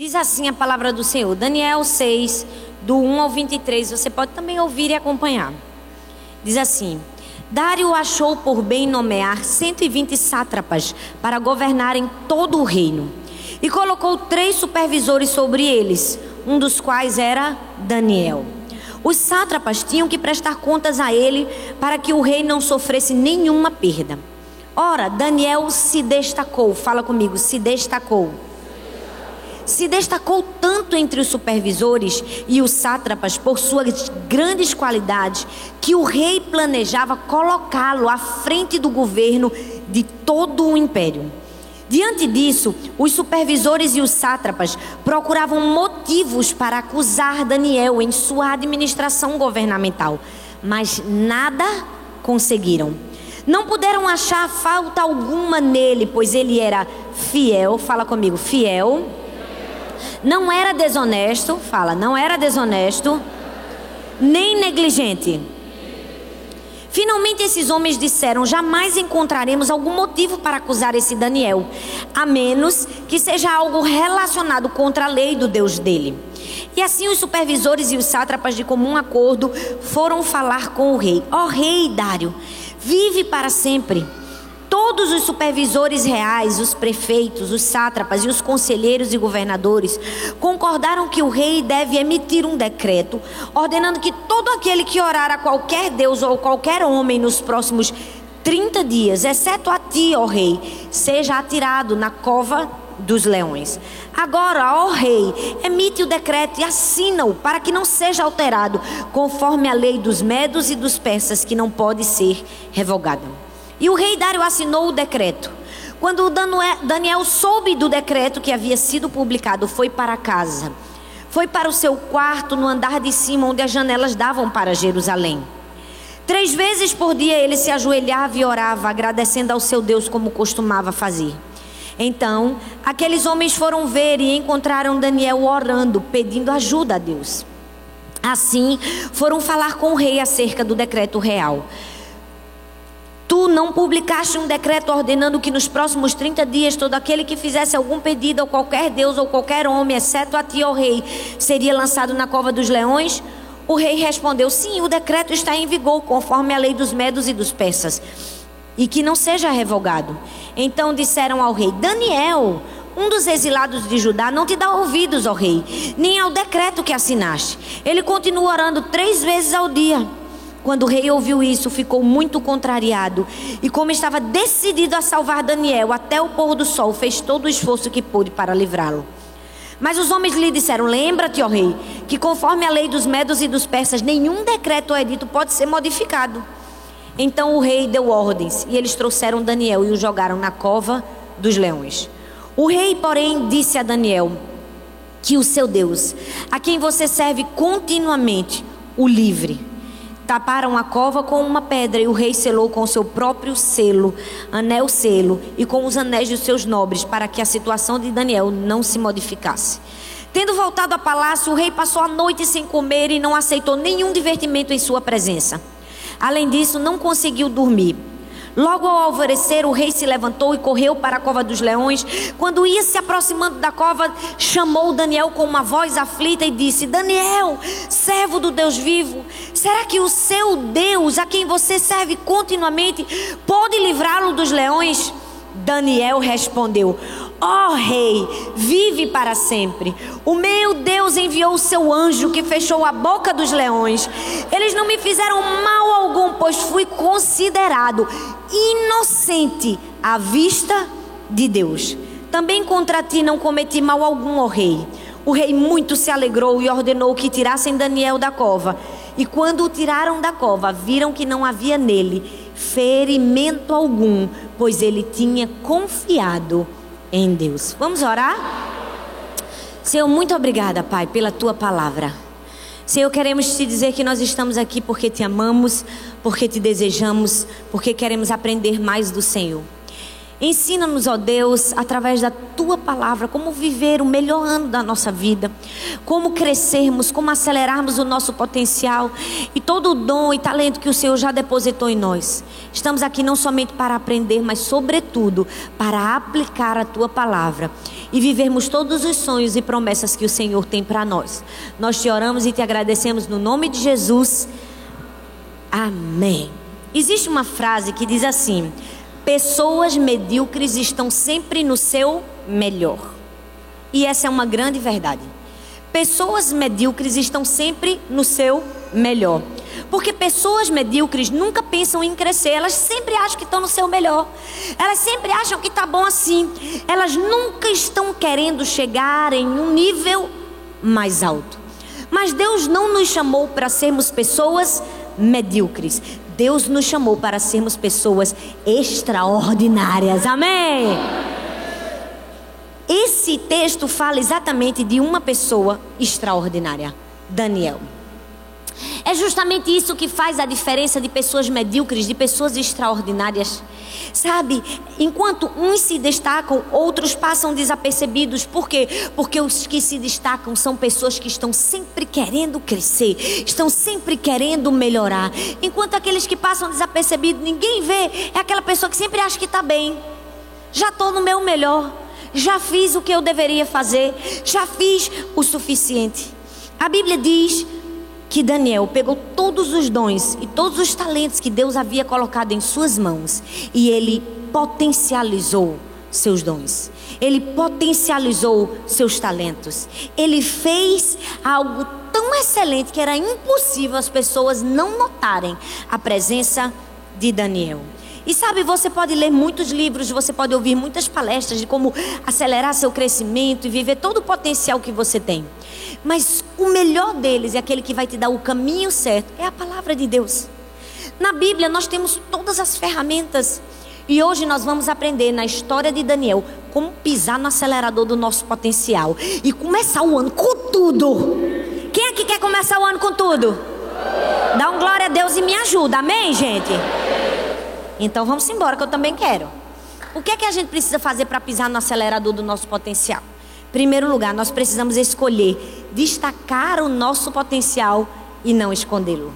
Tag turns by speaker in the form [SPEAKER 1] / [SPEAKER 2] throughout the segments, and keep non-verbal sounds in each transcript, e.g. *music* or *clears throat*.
[SPEAKER 1] Diz assim a palavra do Senhor, Daniel 6, do 1 ao 23. Você pode também ouvir e acompanhar. Diz assim: Dário achou por bem nomear 120 sátrapas para governarem todo o reino. E colocou três supervisores sobre eles, um dos quais era Daniel. Os sátrapas tinham que prestar contas a ele para que o rei não sofresse nenhuma perda. Ora, Daniel se destacou, fala comigo, se destacou se destacou tanto entre os supervisores e os sátrapas por suas grandes qualidades que o rei planejava colocá-lo à frente do governo de todo o império. Diante disso, os supervisores e os sátrapas procuravam motivos para acusar Daniel em sua administração governamental, mas nada conseguiram. Não puderam achar falta alguma nele, pois ele era fiel, fala comigo, fiel não era desonesto, fala, não era desonesto, nem negligente. Finalmente esses homens disseram: jamais encontraremos algum motivo para acusar esse Daniel, a menos que seja algo relacionado contra a lei do Deus dele. E assim os supervisores e os sátrapas de comum acordo foram falar com o rei: Ó oh, rei Dário, vive para sempre. Todos os supervisores reais, os prefeitos, os sátrapas e os conselheiros e governadores concordaram que o rei deve emitir um decreto ordenando que todo aquele que orar a qualquer deus ou qualquer homem nos próximos 30 dias, exceto a ti, ó rei, seja atirado na cova dos leões. Agora, ó rei, emite o decreto e assina-o para que não seja alterado, conforme a lei dos medos e dos persas, que não pode ser revogada. E o rei Dário assinou o decreto. Quando Daniel soube do decreto que havia sido publicado, foi para casa. Foi para o seu quarto no andar de cima, onde as janelas davam para Jerusalém. Três vezes por dia ele se ajoelhava e orava, agradecendo ao seu Deus como costumava fazer. Então, aqueles homens foram ver e encontraram Daniel orando, pedindo ajuda a Deus. Assim, foram falar com o rei acerca do decreto real. Tu não publicaste um decreto ordenando que nos próximos 30 dias todo aquele que fizesse algum pedido a qualquer Deus ou qualquer homem, exceto a ti, ó rei, seria lançado na cova dos leões? O rei respondeu: Sim, o decreto está em vigor, conforme a lei dos medos e dos persas, e que não seja revogado. Então disseram ao rei: Daniel, um dos exilados de Judá, não te dá ouvidos, ó rei, nem ao decreto que assinaste. Ele continua orando três vezes ao dia. Quando o rei ouviu isso, ficou muito contrariado. E como estava decidido a salvar Daniel até o pôr do sol, fez todo o esforço que pôde para livrá-lo. Mas os homens lhe disseram: Lembra-te, ó rei, que conforme a lei dos medos e dos persas, nenhum decreto ou edito pode ser modificado. Então o rei deu ordens, e eles trouxeram Daniel e o jogaram na cova dos leões. O rei, porém, disse a Daniel: Que o seu Deus, a quem você serve continuamente, o livre Taparam a cova com uma pedra e o rei selou com o seu próprio selo, anel selo, e com os anéis dos seus nobres, para que a situação de Daniel não se modificasse. Tendo voltado ao palácio, o rei passou a noite sem comer e não aceitou nenhum divertimento em sua presença. Além disso, não conseguiu dormir. Logo ao alvorecer, o rei se levantou e correu para a cova dos leões. Quando ia se aproximando da cova, chamou Daniel com uma voz aflita e disse: Daniel, servo do Deus vivo, será que o seu Deus, a quem você serve continuamente, pode livrá-lo dos leões? Daniel respondeu: Ó oh, rei, vive para sempre. O meu Deus enviou o seu anjo que fechou a boca dos leões. Eles não me fizeram mal algum, pois fui considerado inocente à vista de Deus. Também contra ti não cometi mal algum, ó rei. O rei muito se alegrou e ordenou que tirassem Daniel da cova. E quando o tiraram da cova, viram que não havia nele ferimento algum, pois ele tinha confiado em Deus. Vamos orar? Senhor, muito obrigada, Pai, pela tua palavra. Senhor, queremos te dizer que nós estamos aqui porque te amamos, porque te desejamos, porque queremos aprender mais do Senhor. Ensina-nos, ó Deus, através da tua palavra, como viver o melhor ano da nossa vida, como crescermos, como acelerarmos o nosso potencial e todo o dom e talento que o Senhor já depositou em nós. Estamos aqui não somente para aprender, mas, sobretudo, para aplicar a tua palavra e vivermos todos os sonhos e promessas que o Senhor tem para nós. Nós te oramos e te agradecemos no nome de Jesus. Amém. Existe uma frase que diz assim. Pessoas medíocres estão sempre no seu melhor. E essa é uma grande verdade. Pessoas medíocres estão sempre no seu melhor. Porque pessoas medíocres nunca pensam em crescer, elas sempre acham que estão no seu melhor. Elas sempre acham que está bom assim. Elas nunca estão querendo chegar em um nível mais alto. Mas Deus não nos chamou para sermos pessoas medíocres. Deus nos chamou para sermos pessoas extraordinárias. Amém. Esse texto fala exatamente de uma pessoa extraordinária, Daniel. É justamente isso que faz a diferença de pessoas medíocres, de pessoas extraordinárias. Sabe, enquanto uns se destacam, outros passam desapercebidos. Por quê? Porque os que se destacam são pessoas que estão sempre querendo crescer, estão sempre querendo melhorar. Enquanto aqueles que passam desapercebidos, ninguém vê, é aquela pessoa que sempre acha que está bem. Já estou no meu melhor, já fiz o que eu deveria fazer, já fiz o suficiente. A Bíblia diz que Daniel pegou todos os dons e todos os talentos que Deus havia colocado em suas mãos e ele potencializou seus dons. Ele potencializou seus talentos. Ele fez algo tão excelente que era impossível as pessoas não notarem a presença de Daniel. E sabe, você pode ler muitos livros, você pode ouvir muitas palestras de como acelerar seu crescimento e viver todo o potencial que você tem. Mas o melhor deles é aquele que vai te dar o caminho certo, é a palavra de Deus. Na Bíblia nós temos todas as ferramentas. E hoje nós vamos aprender na história de Daniel como pisar no acelerador do nosso potencial e começar o ano com tudo. Quem é que quer começar o ano com tudo? Dá um glória a Deus e me ajuda, amém, gente? Então vamos embora que eu também quero. O que é que a gente precisa fazer para pisar no acelerador do nosso potencial? Primeiro lugar, nós precisamos escolher destacar o nosso potencial e não escondê-lo.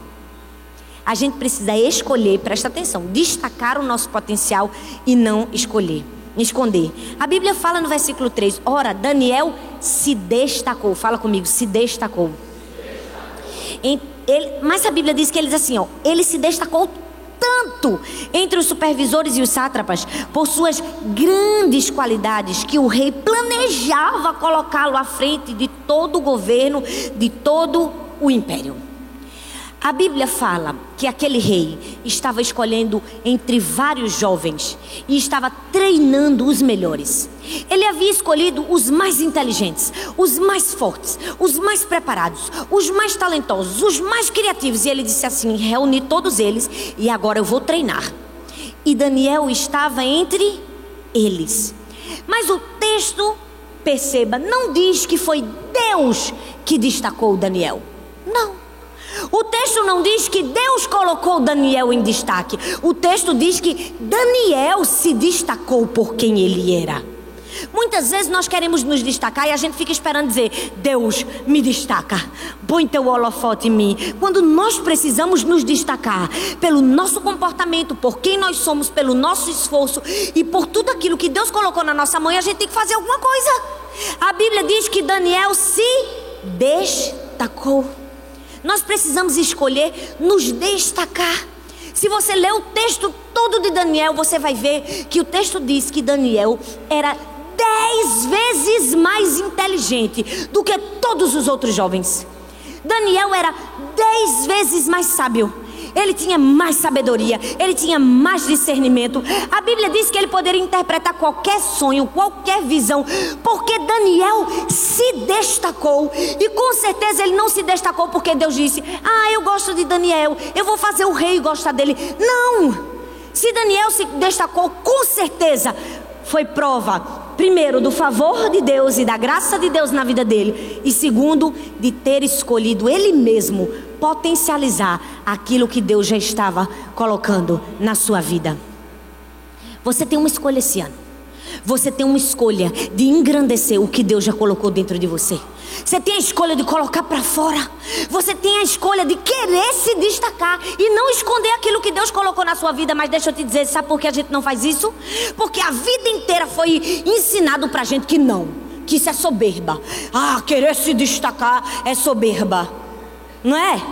[SPEAKER 1] A gente precisa escolher, presta atenção, destacar o nosso potencial e não escolher, esconder. A Bíblia fala no versículo 3: Ora, Daniel se destacou. Fala comigo, se destacou. Ele, mas a Bíblia diz que ele diz assim: ó, ele se destacou tanto entre os supervisores e os sátrapas por suas grandes qualidades que o rei planejava colocá-lo à frente de todo o governo, de todo o império. A Bíblia fala que aquele rei estava escolhendo entre vários jovens e estava treinando os melhores. Ele havia escolhido os mais inteligentes, os mais fortes, os mais preparados, os mais talentosos, os mais criativos. E ele disse assim: reuni todos eles e agora eu vou treinar. E Daniel estava entre eles. Mas o texto, perceba, não diz que foi Deus que destacou Daniel. Não. O texto não diz que Deus colocou Daniel em destaque. O texto diz que Daniel se destacou por quem ele era. Muitas vezes nós queremos nos destacar e a gente fica esperando dizer: Deus, me destaca, põe teu holofote em mim. Quando nós precisamos nos destacar pelo nosso comportamento, por quem nós somos, pelo nosso esforço e por tudo aquilo que Deus colocou na nossa mão, a gente tem que fazer alguma coisa. A Bíblia diz que Daniel se destacou. Nós precisamos escolher nos destacar. Se você ler o texto todo de Daniel, você vai ver que o texto diz que Daniel era dez vezes mais inteligente do que todos os outros jovens. Daniel era dez vezes mais sábio ele tinha mais sabedoria, ele tinha mais discernimento. A Bíblia diz que ele poderia interpretar qualquer sonho, qualquer visão, porque Daniel se destacou. E com certeza ele não se destacou porque Deus disse: Ah, eu gosto de Daniel, eu vou fazer o rei gostar dele. Não! Se Daniel se destacou, com certeza foi prova primeiro, do favor de Deus e da graça de Deus na vida dele, e segundo, de ter escolhido ele mesmo potencializar aquilo que Deus já estava colocando na sua vida. Você tem uma escolha esse ano. Você tem uma escolha de engrandecer o que Deus já colocou dentro de você. Você tem a escolha de colocar para fora. Você tem a escolha de querer se destacar e não esconder aquilo que Deus colocou na sua vida. Mas deixa eu te dizer, sabe por que a gente não faz isso? Porque a vida inteira foi ensinado pra gente que não, que isso é soberba. Ah, querer se destacar é soberba. Não é?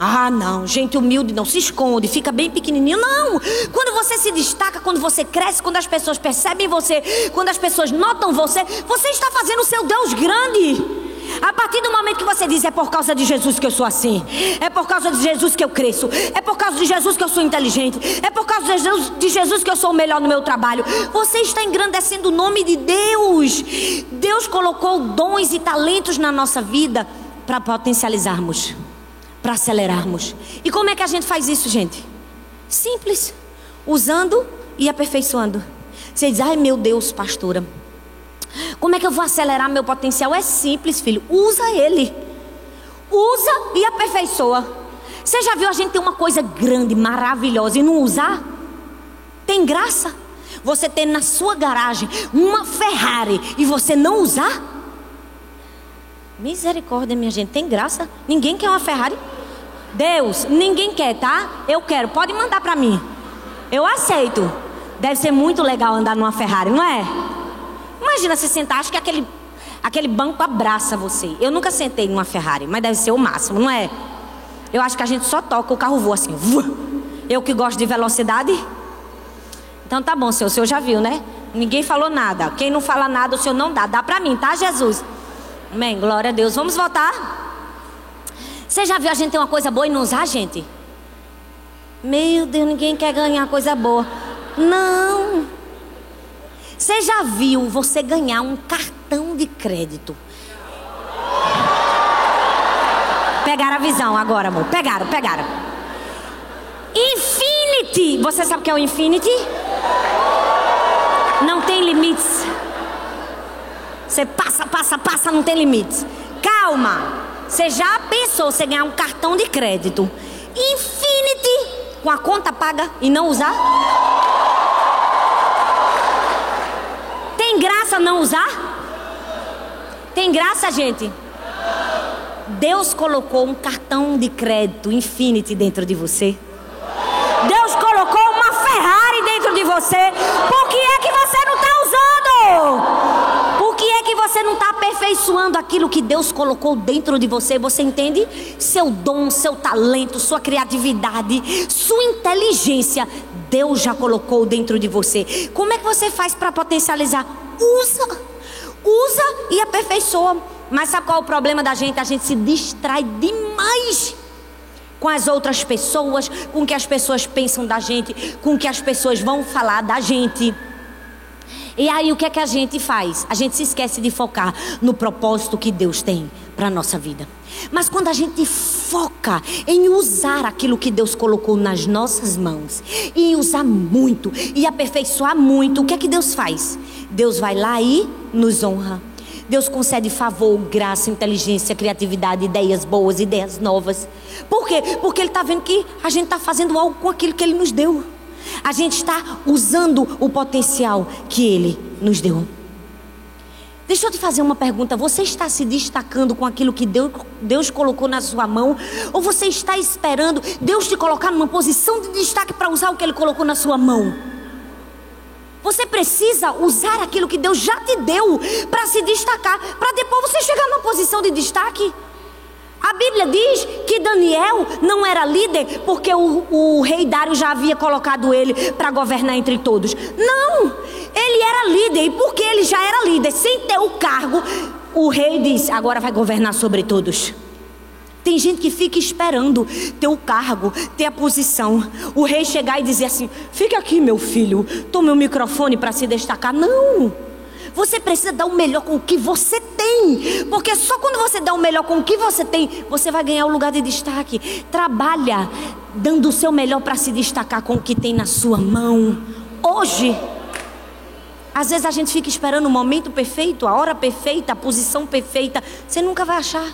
[SPEAKER 1] Ah, não, gente humilde não se esconde, fica bem pequenininho. Não! Quando você se destaca, quando você cresce, quando as pessoas percebem você, quando as pessoas notam você, você está fazendo o seu Deus grande. A partir do momento que você diz é por causa de Jesus que eu sou assim, é por causa de Jesus que eu cresço, é por causa de Jesus que eu sou inteligente, é por causa de Jesus, de Jesus que eu sou o melhor no meu trabalho, você está engrandecendo o nome de Deus. Deus colocou dons e talentos na nossa vida para potencializarmos, para acelerarmos. E como é que a gente faz isso, gente? Simples, usando e aperfeiçoando. Você diz, ai meu Deus, pastora. Como é que eu vou acelerar meu potencial? É simples, filho. Usa ele. Usa e aperfeiçoa. Você já viu a gente ter uma coisa grande, maravilhosa e não usar? Tem graça? Você ter na sua garagem uma Ferrari e você não usar? Misericórdia, minha gente, tem graça? Ninguém quer uma Ferrari? Deus, ninguém quer, tá? Eu quero, pode mandar para mim. Eu aceito. Deve ser muito legal andar numa Ferrari, não é? Imagina você sentar, acho que aquele, aquele banco abraça você. Eu nunca sentei numa Ferrari, mas deve ser o máximo, não é? Eu acho que a gente só toca, o carro voa assim. Eu que gosto de velocidade. Então tá bom, senhor, o senhor já viu, né? Ninguém falou nada. Quem não fala nada, o senhor não dá. Dá pra mim, tá, Jesus? Amém, glória a Deus. Vamos voltar? Você já viu a gente ter uma coisa boa e não usar, gente? Meu Deus, ninguém quer ganhar coisa boa. Não. Você já viu você ganhar um cartão de crédito? Pegaram a visão agora, amor. Pegaram, pegaram. Infinity. Você sabe o que é o Infinity? Não tem limites. Você passa, passa, passa, não tem limites. Calma. Você já pensou você ganhar um cartão de crédito Infinity com a conta paga e não usar? Tem graça não usar? Tem graça, gente? Deus colocou um cartão de crédito Infinity dentro de você. Deus colocou uma Ferrari dentro de você. Por que é que você não está usando? Por que é que você não está aperfeiçoando aquilo que Deus colocou dentro de você? Você entende? Seu dom, seu talento, sua criatividade, sua inteligência. Deus já colocou dentro de você. Como é que você faz para potencializar? Usa, usa e aperfeiçoa. Mas sabe qual é o problema da gente? A gente se distrai demais com as outras pessoas, com o que as pessoas pensam da gente, com o que as pessoas vão falar da gente. E aí o que é que a gente faz? A gente se esquece de focar no propósito que Deus tem para a nossa vida. Mas quando a gente foca em usar aquilo que Deus colocou nas nossas mãos, e usar muito, e aperfeiçoar muito, o que é que Deus faz? Deus vai lá e nos honra. Deus concede favor, graça, inteligência, criatividade, ideias boas, ideias novas. Por quê? Porque Ele está vendo que a gente está fazendo algo com aquilo que Ele nos deu. A gente está usando o potencial que Ele nos deu. Deixa eu te fazer uma pergunta. Você está se destacando com aquilo que Deus, Deus colocou na sua mão? Ou você está esperando Deus te colocar numa posição de destaque para usar o que Ele colocou na sua mão? Você precisa usar aquilo que Deus já te deu para se destacar, para depois você chegar numa posição de destaque. A Bíblia diz que Daniel não era líder porque o, o rei Dário já havia colocado ele para governar entre todos. Não! Ele era líder e porque ele já era líder, sem ter o cargo, o rei disse: agora vai governar sobre todos. Tem gente que fica esperando ter o cargo, ter a posição. O rei chegar e dizer assim: fique aqui, meu filho, tome o microfone para se destacar. Não! Você precisa dar o melhor com o que você tem. Porque só quando você dá o melhor com o que você tem, você vai ganhar o lugar de destaque. Trabalha dando o seu melhor para se destacar com o que tem na sua mão. Hoje. Às vezes a gente fica esperando o momento perfeito, a hora perfeita, a posição perfeita. Você nunca vai achar.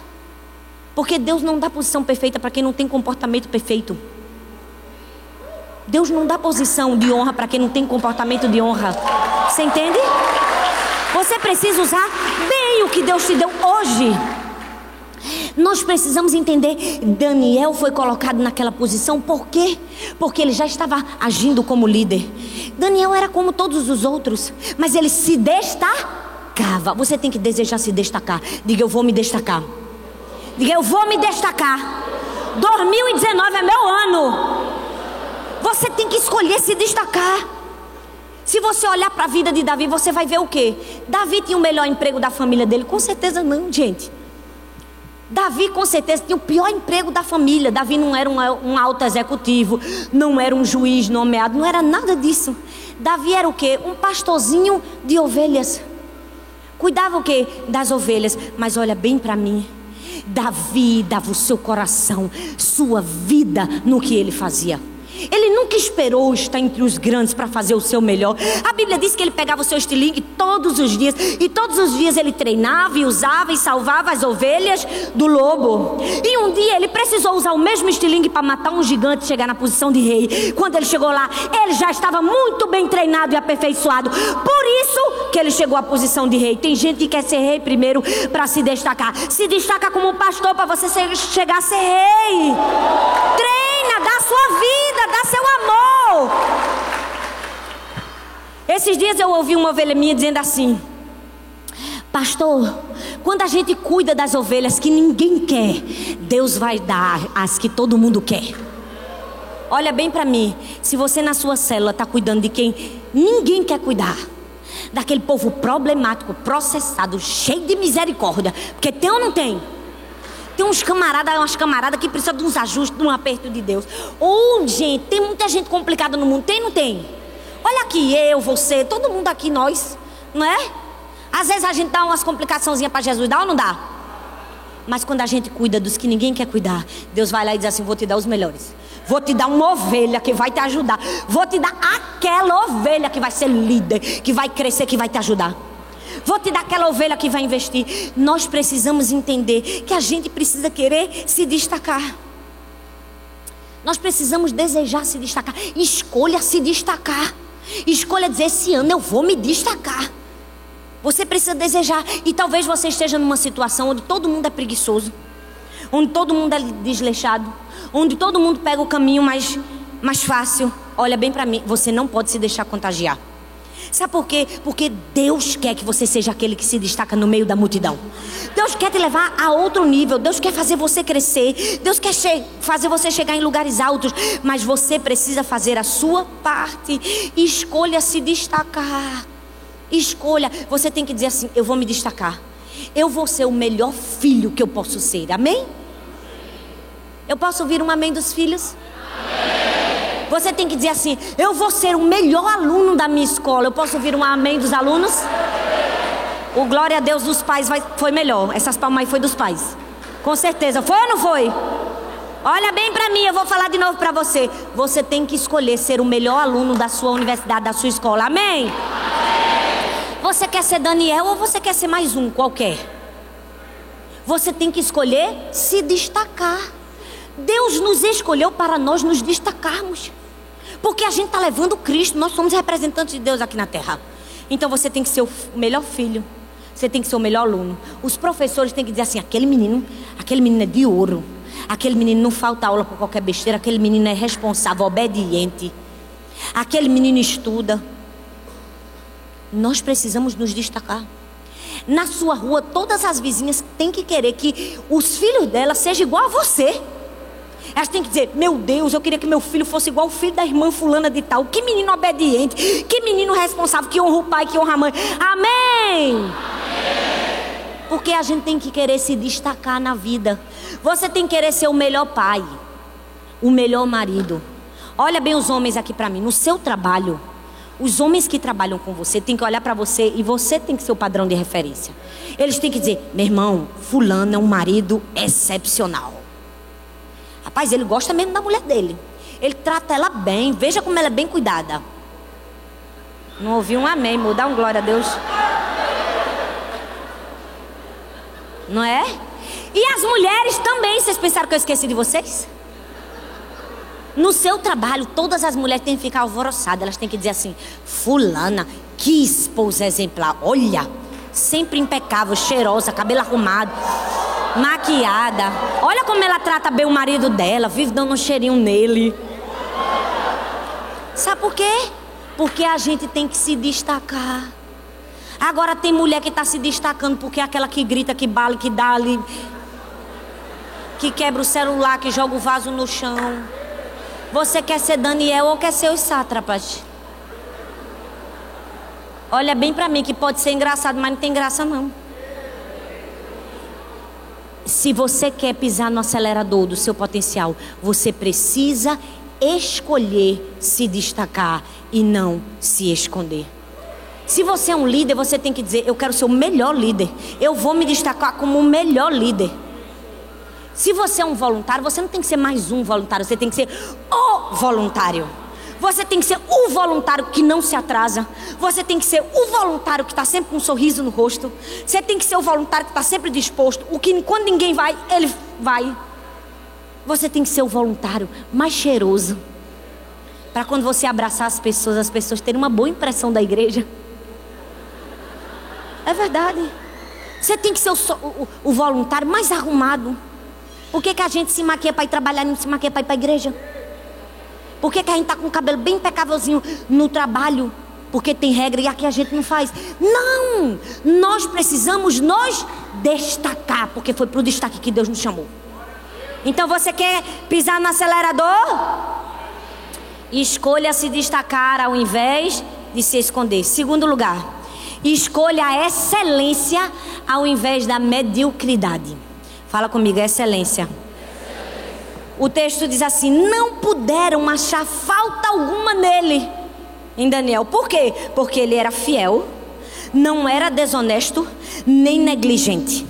[SPEAKER 1] Porque Deus não dá posição perfeita para quem não tem comportamento perfeito. Deus não dá posição de honra para quem não tem comportamento de honra. Você entende? Você precisa usar bem o que Deus te deu hoje. Nós precisamos entender, Daniel foi colocado naquela posição por quê? Porque ele já estava agindo como líder. Daniel era como todos os outros, mas ele se destacava. Você tem que desejar se destacar. Diga, eu vou me destacar. Diga, eu vou me destacar. 2019 é meu ano. Você tem que escolher se destacar. Se você olhar para a vida de Davi, você vai ver o quê? Davi tinha o melhor emprego da família dele? Com certeza não, gente. Davi com certeza tinha o pior emprego da família. Davi não era um, um alto executivo, não era um juiz nomeado, não era nada disso. Davi era o quê? Um pastorzinho de ovelhas. Cuidava o quê? Das ovelhas. Mas olha bem para mim. Davi dava o seu coração, sua vida no que ele fazia. Ele nunca esperou estar entre os grandes para fazer o seu melhor. A Bíblia diz que ele pegava o seu estilingue todos os dias. E todos os dias ele treinava e usava e salvava as ovelhas do lobo. E um dia ele precisou usar o mesmo estilingue para matar um gigante e chegar na posição de rei. Quando ele chegou lá, ele já estava muito bem treinado e aperfeiçoado. Por isso que ele chegou à posição de rei. Tem gente que quer ser rei primeiro para se destacar. Se destaca como pastor para você chegar a ser rei. Treina, dá sua vida dá seu amor. Esses dias eu ouvi uma ovelha minha dizendo assim: Pastor, quando a gente cuida das ovelhas que ninguém quer, Deus vai dar as que todo mundo quer. Olha bem para mim, se você na sua célula está cuidando de quem ninguém quer cuidar, daquele povo problemático, processado, cheio de misericórdia, porque tem ou não tem? Tem uns camaradas, umas camaradas que precisam de uns ajustes, de um aperto de Deus. Ou, gente, tem muita gente complicada no mundo. Tem não tem? Olha aqui, eu, você, todo mundo aqui, nós. Não é? Às vezes a gente dá umas complicaçãozinhas para Jesus, dá ou não dá? Mas quando a gente cuida dos que ninguém quer cuidar, Deus vai lá e diz assim: Vou te dar os melhores. Vou te dar uma ovelha que vai te ajudar. Vou te dar aquela ovelha que vai ser líder, que vai crescer, que vai te ajudar. Vou te dar aquela ovelha que vai investir. Nós precisamos entender que a gente precisa querer se destacar. Nós precisamos desejar se destacar. Escolha se destacar. Escolha dizer: esse ano eu vou me destacar. Você precisa desejar. E talvez você esteja numa situação onde todo mundo é preguiçoso, onde todo mundo é desleixado, onde todo mundo pega o caminho mais, mais fácil. Olha bem para mim: você não pode se deixar contagiar. Sabe por quê? Porque Deus quer que você seja aquele que se destaca no meio da multidão. Deus quer te levar a outro nível. Deus quer fazer você crescer. Deus quer fazer você chegar em lugares altos. Mas você precisa fazer a sua parte. Escolha se destacar. Escolha. Você tem que dizer assim: eu vou me destacar. Eu vou ser o melhor filho que eu posso ser. Amém? Eu posso ouvir um amém dos filhos? Você tem que dizer assim: eu vou ser o melhor aluno da minha escola. Eu posso ouvir um amém dos alunos? O glória a Deus dos pais vai, foi melhor. Essas palmas aí foi dos pais. Com certeza. Foi ou não foi? Olha bem para mim, eu vou falar de novo para você. Você tem que escolher ser o melhor aluno da sua universidade, da sua escola. Amém? Você quer ser Daniel ou você quer ser mais um qualquer? Você tem que escolher se destacar. Deus nos escolheu para nós nos destacarmos. Porque a gente está levando Cristo, nós somos representantes de Deus aqui na terra. Então você tem que ser o melhor filho, você tem que ser o melhor aluno. Os professores têm que dizer assim: aquele menino, aquele menino é de ouro. Aquele menino não falta aula por qualquer besteira, aquele menino é responsável, obediente. Aquele menino estuda. Nós precisamos nos destacar. Na sua rua, todas as vizinhas têm que querer que os filhos dela sejam igual a você. Elas têm que dizer: Meu Deus, eu queria que meu filho fosse igual o filho da irmã Fulana de Tal. Que menino obediente, que menino responsável, que honra o pai, que honra a mãe. Amém. Amém. Porque a gente tem que querer se destacar na vida. Você tem que querer ser o melhor pai, o melhor marido. Olha bem os homens aqui para mim. No seu trabalho, os homens que trabalham com você têm que olhar para você e você tem que ser o padrão de referência. Eles têm que dizer: meu irmão, Fulano é um marido excepcional. Rapaz, ele gosta mesmo da mulher dele. Ele trata ela bem. Veja como ela é bem cuidada. Não ouvi um amém, mudar um glória a Deus. Não é? E as mulheres também. Vocês pensaram que eu esqueci de vocês? No seu trabalho, todas as mulheres têm que ficar alvoroçadas. Elas têm que dizer assim: Fulana, que esposa exemplar. Olha, sempre impecável, cheirosa, cabelo arrumado, maquiada. Olha como ela trata bem o marido dela, vive dando um cheirinho nele. Sabe por quê? Porque a gente tem que se destacar. Agora tem mulher que está se destacando porque é aquela que grita, que bala, que dá ali, que quebra o celular, que joga o vaso no chão. Você quer ser Daniel ou quer ser os sátrapas? Olha bem para mim que pode ser engraçado, mas não tem graça não. Se você quer pisar no acelerador do seu potencial, você precisa escolher se destacar e não se esconder. Se você é um líder, você tem que dizer: Eu quero ser o melhor líder. Eu vou me destacar como o melhor líder. Se você é um voluntário, você não tem que ser mais um voluntário, você tem que ser o voluntário. Você tem que ser o voluntário que não se atrasa. Você tem que ser o voluntário que está sempre com um sorriso no rosto. Você tem que ser o voluntário que está sempre disposto. O que quando ninguém vai, ele vai. Você tem que ser o voluntário mais cheiroso. Para quando você abraçar as pessoas, as pessoas terem uma boa impressão da igreja. É verdade. Você tem que ser o, o, o voluntário mais arrumado. Por que, que a gente se maquia para ir trabalhar e não se maquia para ir para a igreja? Por que, que a gente está com o cabelo bem impecávelzinho no trabalho? Porque tem regra e aqui a gente não faz. Não! Nós precisamos nos destacar, porque foi para o destaque que Deus nos chamou. Então você quer pisar no acelerador? Escolha se destacar ao invés de se esconder. Segundo lugar, escolha a excelência ao invés da mediocridade. Fala comigo, excelência. O texto diz assim: não puderam achar falta alguma nele, em Daniel. Por quê? Porque ele era fiel, não era desonesto, nem negligente.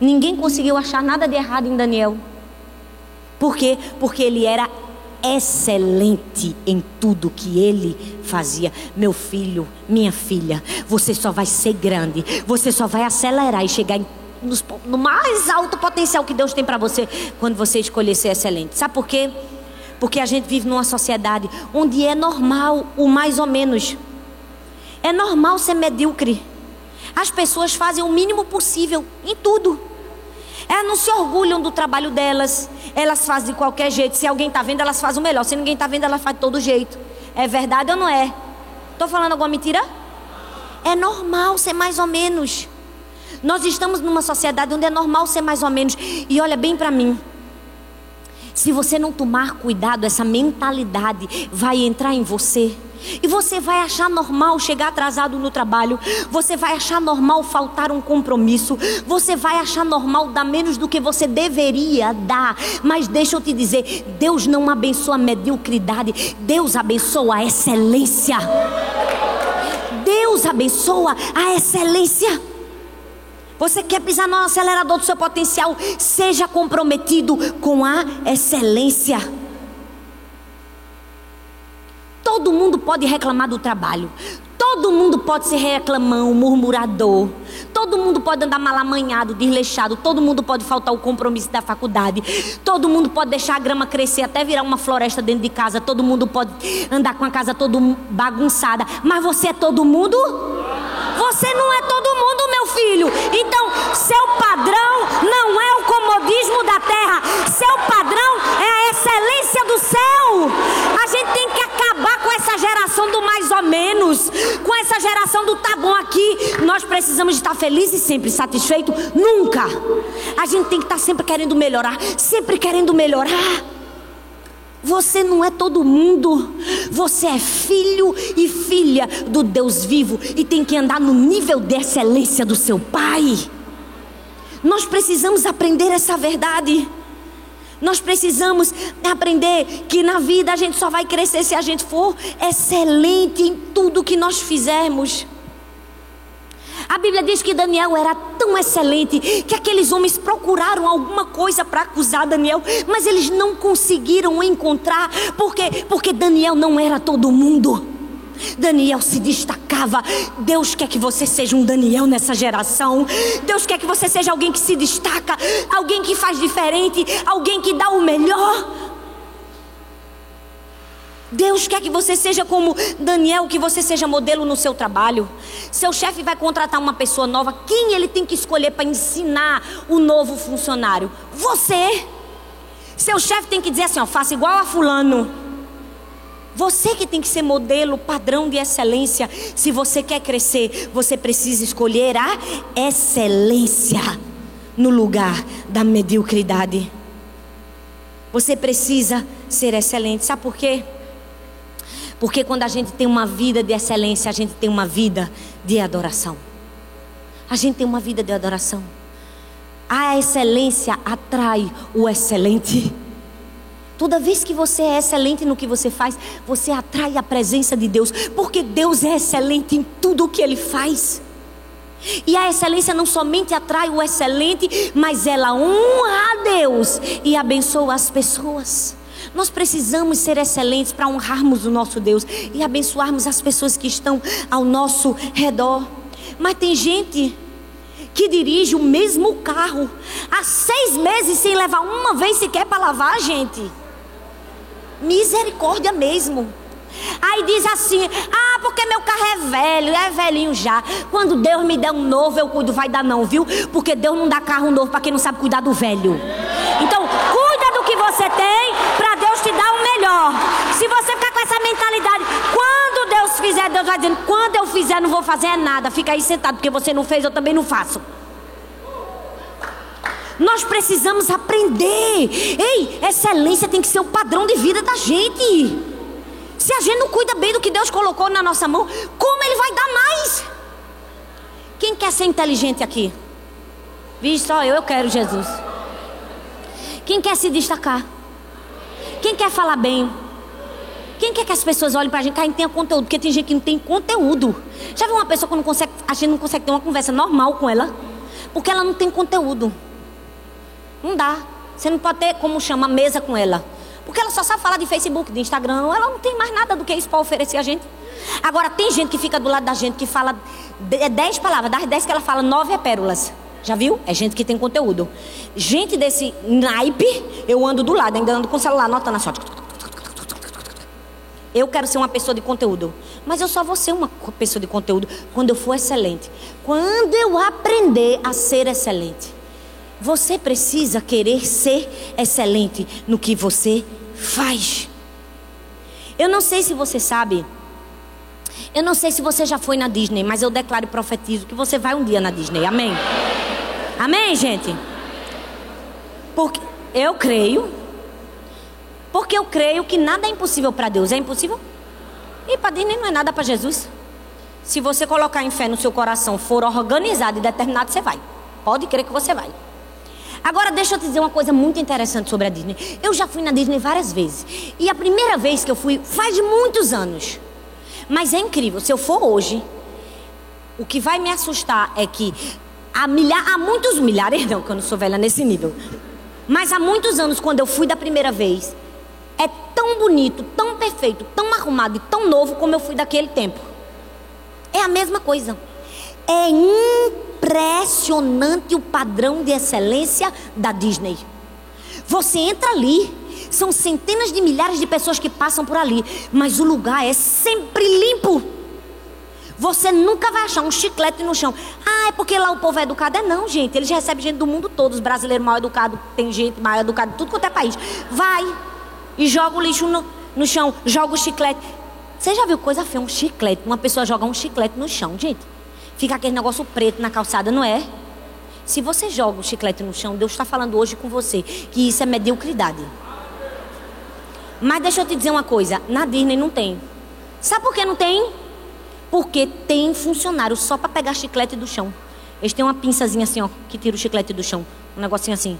[SPEAKER 1] Ninguém conseguiu achar nada de errado em Daniel. Por quê? Porque ele era excelente em tudo que ele fazia. Meu filho, minha filha, você só vai ser grande, você só vai acelerar e chegar em no mais alto potencial que Deus tem para você quando você escolher ser excelente. Sabe por quê? Porque a gente vive numa sociedade onde é normal o mais ou menos. É normal ser medíocre. As pessoas fazem o mínimo possível em tudo. Elas não se orgulham do trabalho delas. Elas fazem de qualquer jeito. Se alguém está vendo, elas fazem o melhor. Se ninguém está vendo, elas fazem de todo jeito. É verdade ou não é? Estou falando alguma mentira? É normal ser mais ou menos. Nós estamos numa sociedade onde é normal ser mais ou menos. E olha bem para mim. Se você não tomar cuidado, essa mentalidade vai entrar em você. E você vai achar normal chegar atrasado no trabalho. Você vai achar normal faltar um compromisso. Você vai achar normal dar menos do que você deveria dar. Mas deixa eu te dizer: Deus não abençoa a mediocridade. Deus abençoa a excelência. Deus abençoa a excelência. Você quer pisar no acelerador do seu potencial? Seja comprometido com a excelência. Todo mundo pode reclamar do trabalho. Todo mundo pode ser reclamão, murmurador. Todo mundo pode andar mal amanhado, desleixado. Todo mundo pode faltar o compromisso da faculdade. Todo mundo pode deixar a grama crescer até virar uma floresta dentro de casa. Todo mundo pode andar com a casa toda bagunçada. Mas você é todo mundo? Você não é todo mundo, meu filho. Então, seu padrão não é o comodismo da terra. Seu padrão é a excelência do céu. A gente tem que acabar com essa geração do mais ou menos, com essa geração do tá bom aqui. Nós precisamos estar felizes e sempre satisfeitos? Nunca. A gente tem que estar sempre querendo melhorar, sempre querendo melhorar. Você não é todo mundo. Você é filho e filha do Deus vivo e tem que andar no nível de excelência do seu Pai. Nós precisamos aprender essa verdade. Nós precisamos aprender que na vida a gente só vai crescer se a gente for excelente em tudo que nós fizermos. A Bíblia diz que Daniel era tão excelente que aqueles homens procuraram alguma coisa para acusar Daniel, mas eles não conseguiram encontrar. Por quê? Porque Daniel não era todo mundo. Daniel se destacava. Deus quer que você seja um Daniel nessa geração. Deus quer que você seja alguém que se destaca, alguém que faz diferente, alguém que dá o melhor. Deus quer que você seja como Daniel, que você seja modelo no seu trabalho. Seu chefe vai contratar uma pessoa nova, quem ele tem que escolher para ensinar o novo funcionário? Você. Seu chefe tem que dizer assim, ó, faça igual a fulano. Você que tem que ser modelo, padrão de excelência. Se você quer crescer, você precisa escolher a excelência no lugar da mediocridade. Você precisa ser excelente. Sabe por quê? Porque quando a gente tem uma vida de excelência, a gente tem uma vida de adoração. A gente tem uma vida de adoração. A excelência atrai o excelente. Toda vez que você é excelente no que você faz, você atrai a presença de Deus, porque Deus é excelente em tudo o que ele faz. E a excelência não somente atrai o excelente, mas ela honra a Deus e abençoa as pessoas. Nós precisamos ser excelentes para honrarmos o nosso Deus e abençoarmos as pessoas que estão ao nosso redor. Mas tem gente que dirige o mesmo carro há seis meses sem levar uma vez sequer para lavar, gente. Misericórdia mesmo. Aí diz assim: Ah, porque meu carro é velho, é velhinho já. Quando Deus me der um novo, eu cuido, vai dar não, viu? Porque Deus não dá carro novo para quem não sabe cuidar do velho. Então, cuida do que você tem Se você ficar com essa mentalidade, quando Deus fizer, Deus vai dizendo: Quando eu fizer, não vou fazer nada. Fica aí sentado, porque você não fez, eu também não faço. Nós precisamos aprender. Ei, excelência tem que ser o padrão de vida da gente. Se a gente não cuida bem do que Deus colocou na nossa mão, como Ele vai dar mais? Quem quer ser inteligente aqui? Vixe, só eu, eu quero Jesus. Quem quer se destacar? Quem quer falar bem? Quem quer que as pessoas olhem pra gente que a gente tenha conteúdo? Porque tem gente que não tem conteúdo. Já viu uma pessoa que não consegue, a gente não consegue ter uma conversa normal com ela? Porque ela não tem conteúdo. Não dá. Você não pode ter, como chama, mesa com ela. Porque ela só sabe falar de Facebook, de Instagram. Ela não tem mais nada do que isso para oferecer a gente. Agora, tem gente que fica do lado da gente que fala dez palavras. Das dez que ela fala, nove é pérolas. Já viu? É gente que tem conteúdo. Gente desse naipe, eu ando do lado, ainda ando com o celular, anotando sorte. Eu quero ser uma pessoa de conteúdo. Mas eu só vou ser uma pessoa de conteúdo quando eu for excelente. Quando eu aprender a ser excelente. Você precisa querer ser excelente no que você faz. Eu não sei se você sabe. Eu não sei se você já foi na Disney, mas eu declaro e profetizo que você vai um dia na Disney. Amém? Amém, gente? Porque eu creio. Porque eu creio que nada é impossível para Deus. É impossível? E para Disney não é nada para Jesus. Se você colocar em fé no seu coração, for organizado e determinado, você vai. Pode crer que você vai. Agora deixa eu te dizer uma coisa muito interessante sobre a Disney. Eu já fui na Disney várias vezes. E a primeira vez que eu fui faz muitos anos. Mas é incrível, se eu for hoje, o que vai me assustar é que há, milha, há muitos milhares, não, que eu não sou velha nesse nível. Mas há muitos anos, quando eu fui da primeira vez, é tão bonito, tão perfeito, tão arrumado e tão novo como eu fui daquele tempo. É a mesma coisa. É impressionante o padrão de excelência da Disney. Você entra ali, são centenas de milhares de pessoas que passam por ali, mas o lugar é sempre limpo. Você nunca vai achar um chiclete no chão. Ah, é porque lá o povo é educado. É não, gente. Eles recebem gente do mundo todo. Os brasileiros mal educados, tem gente mal educada, tudo quanto é país. Vai e joga o lixo no, no chão, joga o chiclete. Você já viu coisa feia? Um chiclete. Uma pessoa joga um chiclete no chão, gente. Fica aquele negócio preto na calçada, não é? Se você joga o chiclete no chão, Deus está falando hoje com você que isso é mediocridade. Mas deixa eu te dizer uma coisa: na Disney não tem. Sabe por que não tem? Porque tem funcionário só para pegar chiclete do chão. Eles têm uma pinçazinha assim, ó, que tira o chiclete do chão. Um negocinho assim.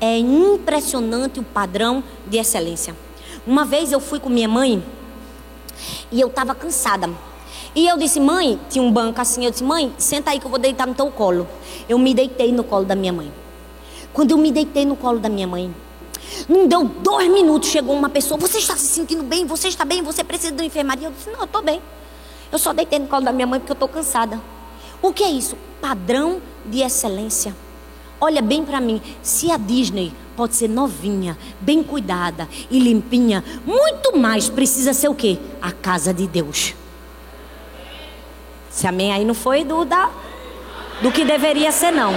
[SPEAKER 1] É impressionante o padrão de excelência. Uma vez eu fui com minha mãe e eu estava cansada. E eu disse, mãe, tinha um banco assim, eu disse, mãe, senta aí que eu vou deitar no teu colo. Eu me deitei no colo da minha mãe. Quando eu me deitei no colo da minha mãe, não deu dois minutos, chegou uma pessoa, você está se sentindo bem? Você está bem? Você precisa de uma enfermaria? Eu disse, não, eu estou bem. Eu só deitei no colo da minha mãe porque eu estou cansada. O que é isso? Padrão de excelência. Olha bem para mim, se a Disney pode ser novinha, bem cuidada e limpinha, muito mais precisa ser o quê? A casa de Deus. Se amém aí não foi do, da, do que deveria ser, não.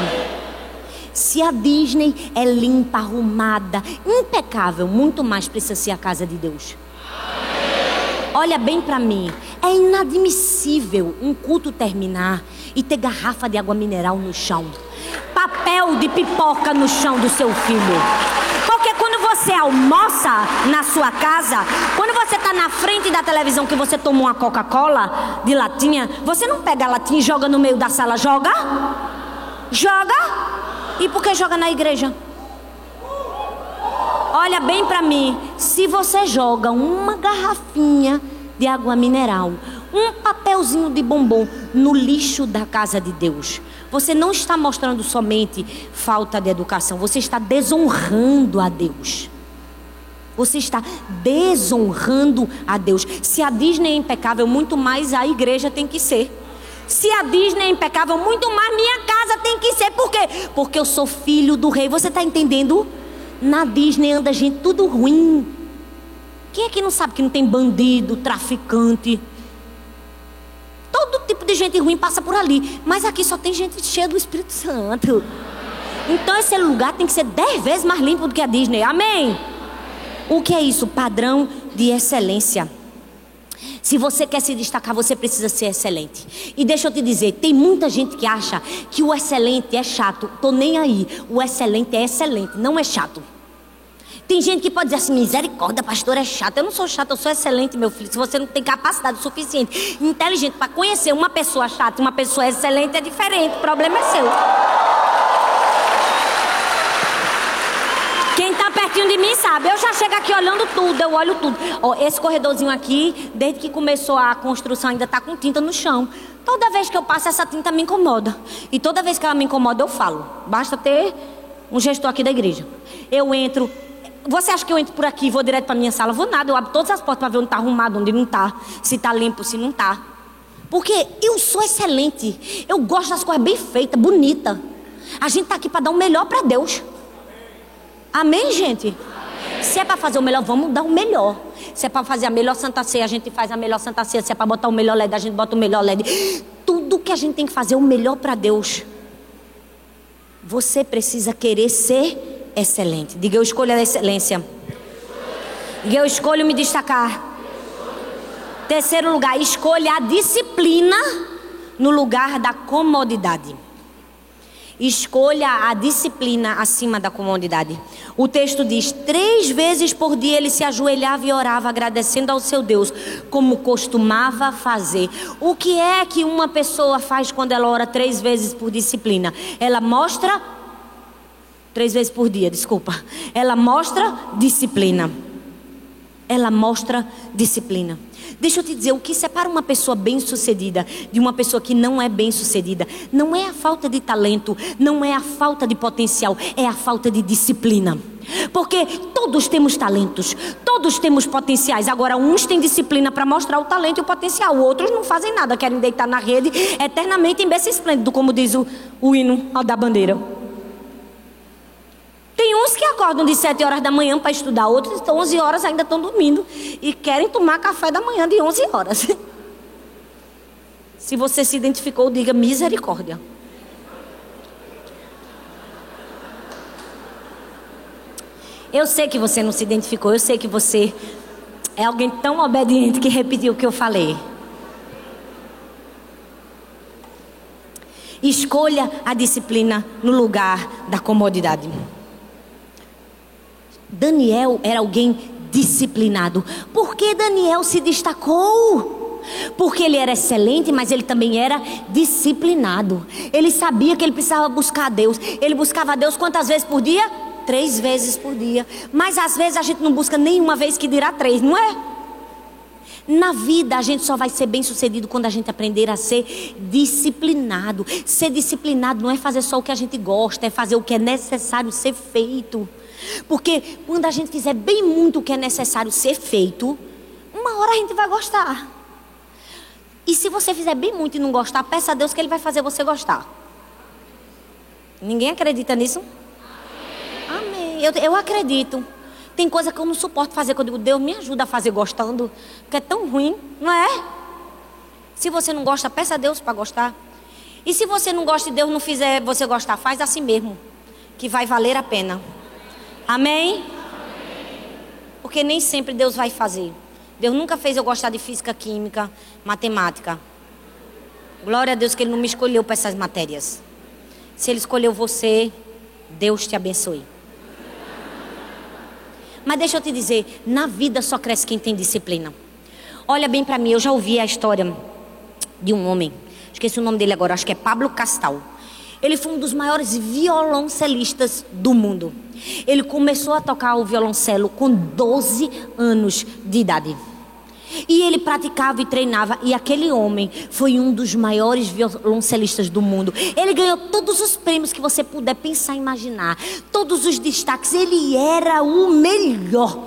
[SPEAKER 1] Se a Disney é limpa, arrumada, impecável, muito mais precisa ser a casa de Deus. Olha bem para mim, é inadmissível um culto terminar e ter garrafa de água mineral no chão, papel de pipoca no chão do seu filho. Porque quando você almoça na sua casa, quando você está na frente da televisão que você toma uma Coca-Cola de latinha, você não pega a latinha e joga no meio da sala, joga? Joga? E por que joga na igreja? Olha bem para mim, se você joga uma garrafinha de água mineral, um papelzinho de bombom no lixo da casa de Deus, você não está mostrando somente falta de educação, você está desonrando a Deus. Você está desonrando a Deus. Se a Disney é impecável, muito mais a igreja tem que ser. Se a Disney é impecável, muito mais minha casa tem que ser. Por quê? Porque eu sou filho do rei. Você está entendendo? Na Disney anda gente tudo ruim. Quem é que não sabe que não tem bandido, traficante? Todo tipo de gente ruim passa por ali. Mas aqui só tem gente cheia do Espírito Santo. Então esse lugar tem que ser dez vezes mais limpo do que a Disney. Amém? O que é isso? Padrão de excelência. Se você quer se destacar, você precisa ser excelente. E deixa eu te dizer, tem muita gente que acha que o excelente é chato. Tô nem aí. O excelente é excelente, não é chato. Tem gente que pode dizer assim, misericórdia, pastor é chato. Eu não sou chato, eu sou excelente, meu filho. Se você não tem capacidade suficiente, inteligente para conhecer uma pessoa chata e uma pessoa excelente, é diferente. O problema é seu. Quem está pertinho de mim sabe. Eu já chego aqui olhando tudo, eu olho tudo. Ó, esse corredorzinho aqui, desde que começou a construção, ainda está com tinta no chão. Toda vez que eu passo, essa tinta me incomoda. E toda vez que ela me incomoda, eu falo. Basta ter um gestor aqui da igreja. Eu entro. Você acha que eu entro por aqui e vou direto para minha sala? Vou nada, eu abro todas as portas para ver onde está arrumado, onde não está. Se está limpo, se não está. Porque eu sou excelente. Eu gosto das coisas bem feitas, bonitas. A gente está aqui para dar o melhor para Deus. Amém, gente? Se é para fazer o melhor, vamos dar o melhor. Se é para fazer a melhor Santa Ceia, a gente faz a melhor Santa Ceia. Se é para botar o melhor LED, a gente bota o melhor LED. Tudo que a gente tem que fazer é o melhor para Deus. Você precisa querer ser excelente. Diga, eu escolho a excelência. Diga, eu escolho me destacar. Terceiro lugar, escolha a disciplina no lugar da comodidade. Escolha a disciplina acima da comodidade. O texto diz: três vezes por dia ele se ajoelhava e orava, agradecendo ao seu Deus, como costumava fazer. O que é que uma pessoa faz quando ela ora três vezes por disciplina? Ela mostra. Três vezes por dia, desculpa. Ela mostra disciplina. Ela mostra disciplina. Deixa eu te dizer, o que separa uma pessoa bem-sucedida de uma pessoa que não é bem-sucedida não é a falta de talento, não é a falta de potencial, é a falta de disciplina. Porque todos temos talentos, todos temos potenciais. Agora, uns têm disciplina para mostrar o talento e o potencial, outros não fazem nada, querem deitar na rede eternamente em berço esplêndido, como diz o, o hino da bandeira. Tem uns que acordam de 7 horas da manhã para estudar, outros estão 11 horas ainda estão dormindo e querem tomar café da manhã de 11 horas. *laughs* Se você se identificou, diga misericórdia. Eu sei que você não se identificou, eu sei que você é alguém tão obediente que repetiu o que eu falei. Escolha a disciplina no lugar da comodidade. Daniel era alguém disciplinado. Por que Daniel se destacou? Porque ele era excelente, mas ele também era disciplinado. Ele sabia que ele precisava buscar a Deus. Ele buscava a Deus quantas vezes por dia? Três vezes por dia. Mas às vezes a gente não busca nenhuma vez que dirá três, não é? Na vida a gente só vai ser bem sucedido quando a gente aprender a ser disciplinado. Ser disciplinado não é fazer só o que a gente gosta, é fazer o que é necessário ser feito. Porque quando a gente fizer bem muito o que é necessário ser feito, uma hora a gente vai gostar. E se você fizer bem muito e não gostar, peça a Deus que Ele vai fazer você gostar. Ninguém acredita nisso? Amém. Eu, eu acredito. Tem coisa que eu não suporto fazer, que eu digo, Deus me ajuda a fazer gostando, porque é tão ruim, não é? Se você não gosta, peça a Deus para gostar. E se você não gosta e Deus não fizer você gostar, faz assim mesmo, que vai valer a pena. Amém? Porque nem sempre Deus vai fazer. Deus nunca fez eu gostar de física, química, matemática. Glória a Deus que Ele não me escolheu para essas matérias. Se Ele escolheu você, Deus te abençoe. Mas deixa eu te dizer, na vida só cresce quem tem disciplina. Olha bem para mim, eu já ouvi a história de um homem, esqueci o nome dele agora, acho que é Pablo Castal. Ele foi um dos maiores violoncelistas do mundo. Ele começou a tocar o violoncelo com 12 anos de idade. E ele praticava e treinava. E aquele homem foi um dos maiores violoncelistas do mundo. Ele ganhou todos os prêmios que você puder pensar e imaginar. Todos os destaques. Ele era o melhor.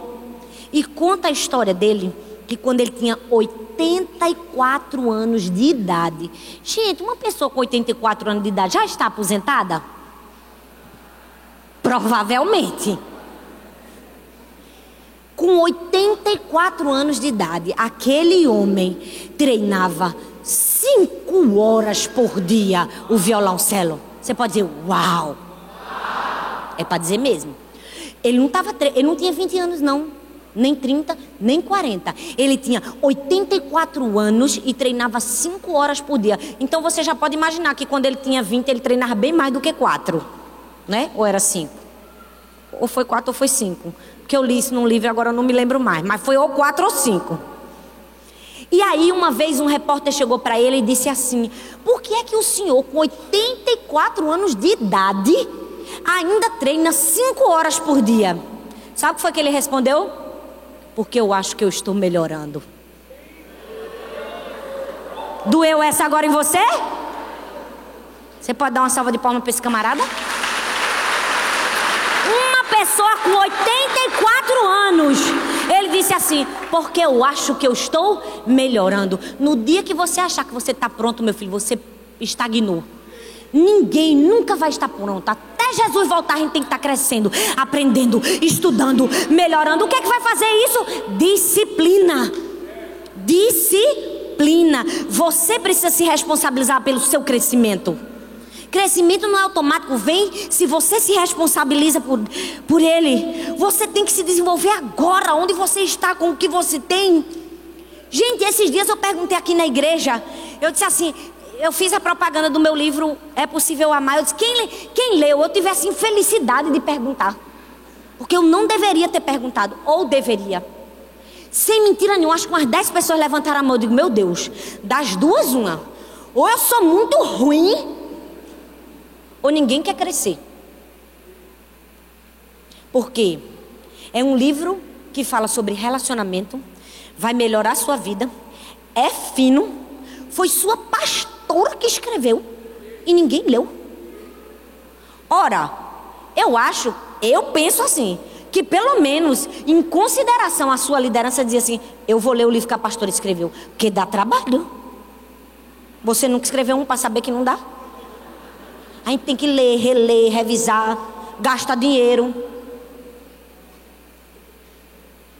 [SPEAKER 1] E conta a história dele que quando ele tinha 84 anos de idade. Gente, uma pessoa com 84 anos de idade já está aposentada? Provavelmente. Com 84 anos de idade, aquele homem treinava cinco horas por dia o violoncelo. Você pode dizer, uau! É para dizer mesmo. Ele não, tava, ele não tinha 20 anos, não. Nem 30, nem 40. Ele tinha 84 anos e treinava 5 horas por dia. Então você já pode imaginar que quando ele tinha 20, ele treinava bem mais do que 4. Né? Ou era 5? Ou foi 4 ou foi 5 que eu li isso num livro, agora eu não me lembro mais, mas foi ou quatro ou cinco. E aí, uma vez, um repórter chegou para ele e disse assim: Por que é que o senhor, com 84 anos de idade, ainda treina cinco horas por dia? Sabe o que foi que ele respondeu? Porque eu acho que eu estou melhorando. Doeu essa agora em você? Você pode dar uma salva de palmas para esse camarada? pessoa com 84 anos. Ele disse assim: Porque eu acho que eu estou melhorando. No dia que você achar que você está pronto, meu filho, você estagnou. Ninguém nunca vai estar pronto. Jesus voltar, a gente tem que estar crescendo, aprendendo, estudando, melhorando. O que é que vai fazer isso? Disciplina. Disciplina. Você precisa se responsabilizar pelo seu crescimento. Crescimento não é automático, vem se você se responsabiliza por, por ele. Você tem que se desenvolver agora, onde você está, com o que você tem. Gente, esses dias eu perguntei aqui na igreja, eu disse assim, eu fiz a propaganda do meu livro É Possível Amar. Eu disse, quem, quem leu? Eu tive essa infelicidade de perguntar. Porque eu não deveria ter perguntado, ou deveria. Sem mentira nenhuma, acho que umas 10 pessoas levantaram a mão. Eu digo, meu Deus, das duas, uma. Ou eu sou muito ruim, ou ninguém quer crescer. Porque é um livro que fala sobre relacionamento, vai melhorar a sua vida, é fino, foi sua pastora que escreveu e ninguém leu. Ora, eu acho, eu penso assim, que pelo menos em consideração a sua liderança dizia assim: eu vou ler o livro que a pastora escreveu, porque dá trabalho. Você nunca escreveu um para saber que não dá? A gente tem que ler, reler, revisar, gastar dinheiro.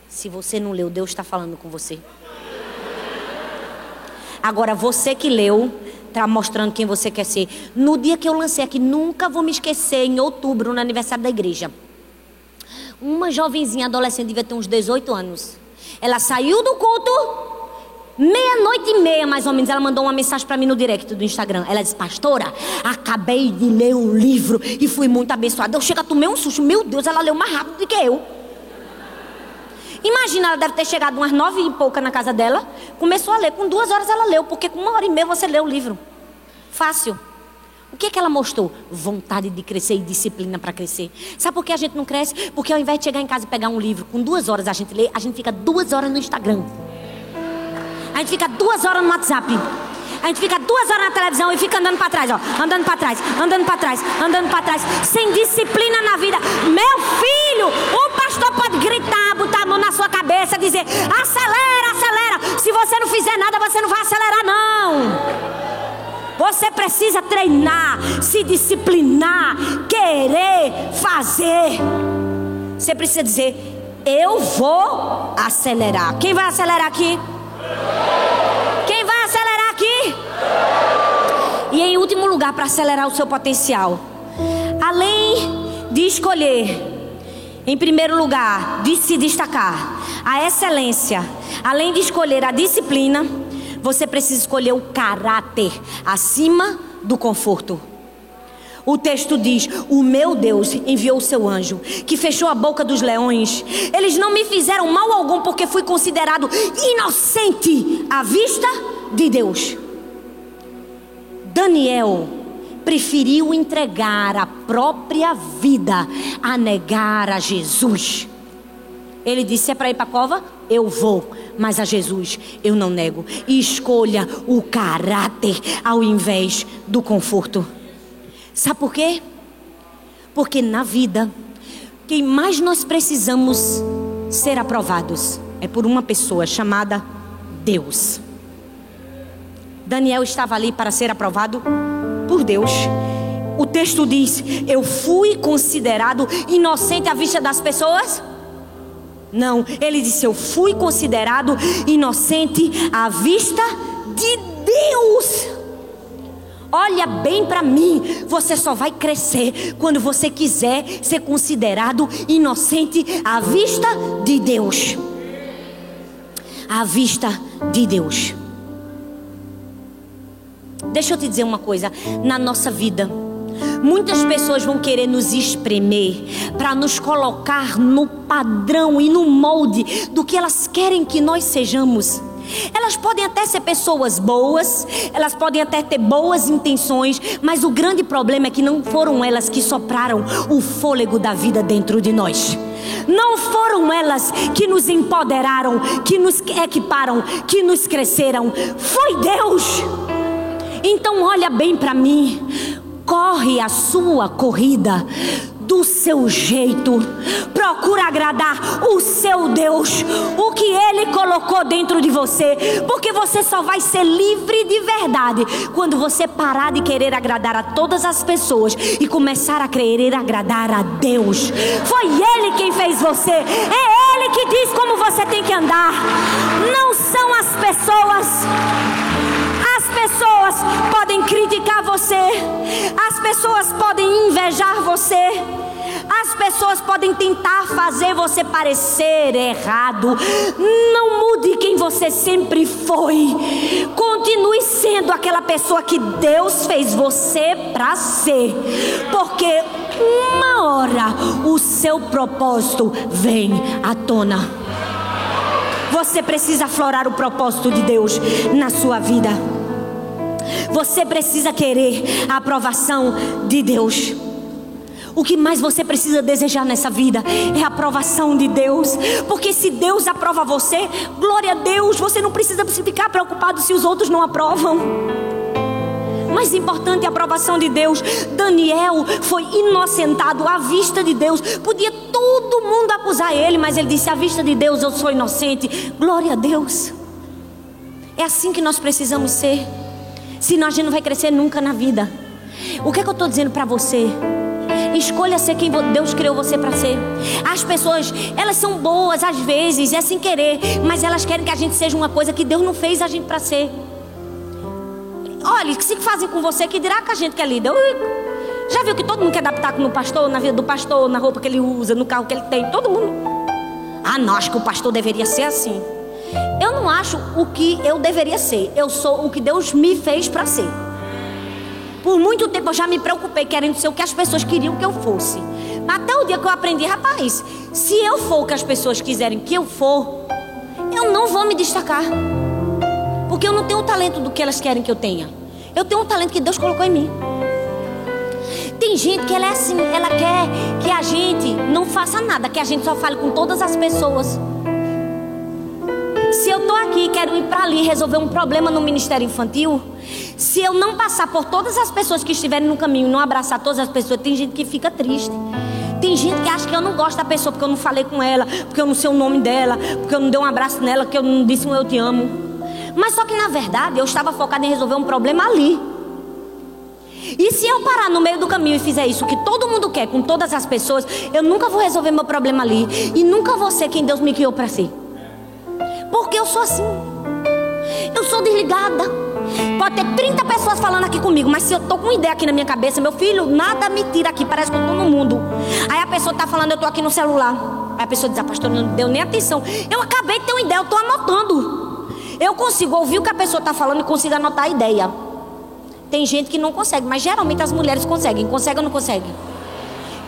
[SPEAKER 1] Se você não leu, Deus está falando com você. Agora, você que leu, está mostrando quem você quer ser. No dia que eu lancei aqui, nunca vou me esquecer, em outubro, no aniversário da igreja. Uma jovenzinha adolescente, devia ter uns 18 anos. Ela saiu do culto Meia-noite e meia, mais ou menos, ela mandou uma mensagem para mim no direct do Instagram. Ela disse: Pastora, acabei de ler o livro e fui muito abençoada. Eu chego a tomar um susto. Meu Deus, ela leu mais rápido do que eu. Imagina, ela deve ter chegado umas nove e pouca na casa dela. Começou a ler. Com duas horas ela leu, porque com uma hora e meia você lê o livro. Fácil. O que, é que ela mostrou? Vontade de crescer e disciplina para crescer. Sabe por que a gente não cresce? Porque ao invés de chegar em casa e pegar um livro, com duas horas a gente lê, a gente fica duas horas no Instagram. A gente fica duas horas no WhatsApp. A gente fica duas horas na televisão e fica andando para trás, ó. Andando para trás, andando para trás, andando para trás. Sem disciplina na vida. Meu filho, o pastor pode gritar, botar a mão na sua cabeça, dizer: acelera, acelera. Se você não fizer nada, você não vai acelerar, não. Você precisa treinar, se disciplinar, querer fazer. Você precisa dizer: Eu vou acelerar. Quem vai acelerar aqui? Quem vai acelerar aqui? E em último lugar, para acelerar o seu potencial, além de escolher, em primeiro lugar, de se destacar, a excelência, além de escolher a disciplina, você precisa escolher o caráter acima do conforto. O texto diz: O meu Deus enviou o seu anjo, que fechou a boca dos leões. Eles não me fizeram mal algum, porque fui considerado inocente à vista de Deus. Daniel preferiu entregar a própria vida a negar a Jesus. Ele disse: é para ir para a cova? Eu vou, mas a Jesus eu não nego. Escolha o caráter ao invés do conforto. Sabe por quê? Porque na vida, quem mais nós precisamos ser aprovados é por uma pessoa chamada Deus. Daniel estava ali para ser aprovado por Deus. O texto diz: Eu fui considerado inocente à vista das pessoas. Não, ele disse: Eu fui considerado inocente à vista de Deus. Olha bem para mim, você só vai crescer quando você quiser ser considerado inocente à vista de Deus. À vista de Deus. Deixa eu te dizer uma coisa: na nossa vida, muitas pessoas vão querer nos espremer para nos colocar no padrão e no molde do que elas querem que nós sejamos. Elas podem até ser pessoas boas, elas podem até ter boas intenções, mas o grande problema é que não foram elas que sopraram o fôlego da vida dentro de nós. Não foram elas que nos empoderaram, que nos equiparam, que nos cresceram. Foi Deus. Então olha bem para mim. Corre a sua corrida do seu jeito. Procura agradar o seu Deus, o que Ele colocou dentro de você, porque você só vai ser livre de verdade quando você parar de querer agradar a todas as pessoas e começar a querer agradar a Deus. Foi Ele quem fez você, é Ele que diz como você tem que andar, não são as pessoas pessoas podem criticar você, as pessoas podem invejar você, as pessoas podem tentar fazer você parecer errado. Não mude quem você sempre foi. Continue sendo aquela pessoa que Deus fez você para ser, porque uma hora o seu propósito vem à tona. Você precisa aflorar o propósito de Deus na sua vida. Você precisa querer a aprovação de Deus. O que mais você precisa desejar nessa vida é a aprovação de Deus. Porque se Deus aprova você, glória a Deus, você não precisa ficar preocupado se os outros não aprovam. Mais importante é a aprovação de Deus. Daniel foi inocentado à vista de Deus. Podia todo mundo acusar ele, mas ele disse: à vista de Deus eu sou inocente. Glória a Deus. É assim que nós precisamos ser. Senão a gente não vai crescer nunca na vida. O que é que eu estou dizendo para você? Escolha ser quem Deus criou você para ser. As pessoas, elas são boas às vezes, é sem querer, mas elas querem que a gente seja uma coisa que Deus não fez a gente para ser. Olha, se fazem com você, que dirá que a gente que é líder. Já viu que todo mundo quer adaptar com o pastor, na vida do pastor, na roupa que ele usa, no carro que ele tem, todo mundo. Ah, não, acho que o pastor deveria ser assim. Eu não acho o que eu deveria ser. Eu sou o que Deus me fez para ser. Por muito tempo eu já me preocupei querendo ser o que as pessoas queriam que eu fosse. Mas até o dia que eu aprendi, rapaz, se eu for o que as pessoas quiserem que eu for, eu não vou me destacar. Porque eu não tenho o talento do que elas querem que eu tenha. Eu tenho um talento que Deus colocou em mim. Tem gente que ela é assim, ela quer que a gente não faça nada, que a gente só fale com todas as pessoas. Eu estou aqui e quero ir para ali resolver um problema no ministério infantil, se eu não passar por todas as pessoas que estiverem no caminho, não abraçar todas as pessoas, tem gente que fica triste. Tem gente que acha que eu não gosto da pessoa porque eu não falei com ela, porque eu não sei o nome dela, porque eu não dei um abraço nela, porque eu não disse um eu te amo. Mas só que na verdade eu estava focada em resolver um problema ali. E se eu parar no meio do caminho e fizer isso que todo mundo quer com todas as pessoas, eu nunca vou resolver meu problema ali e nunca vou ser quem Deus me criou para ser. Porque eu sou assim. Eu sou desligada. Pode ter 30 pessoas falando aqui comigo, mas se eu tô com uma ideia aqui na minha cabeça, meu filho, nada me tira aqui, parece que eu tô no mundo. Aí a pessoa tá falando, eu tô aqui no celular. Aí a pessoa diz, ah, pastor, não deu nem atenção. Eu acabei de ter uma ideia, eu tô anotando. Eu consigo ouvir o que a pessoa tá falando e consigo anotar a ideia. Tem gente que não consegue, mas geralmente as mulheres conseguem. Consegue ou não consegue?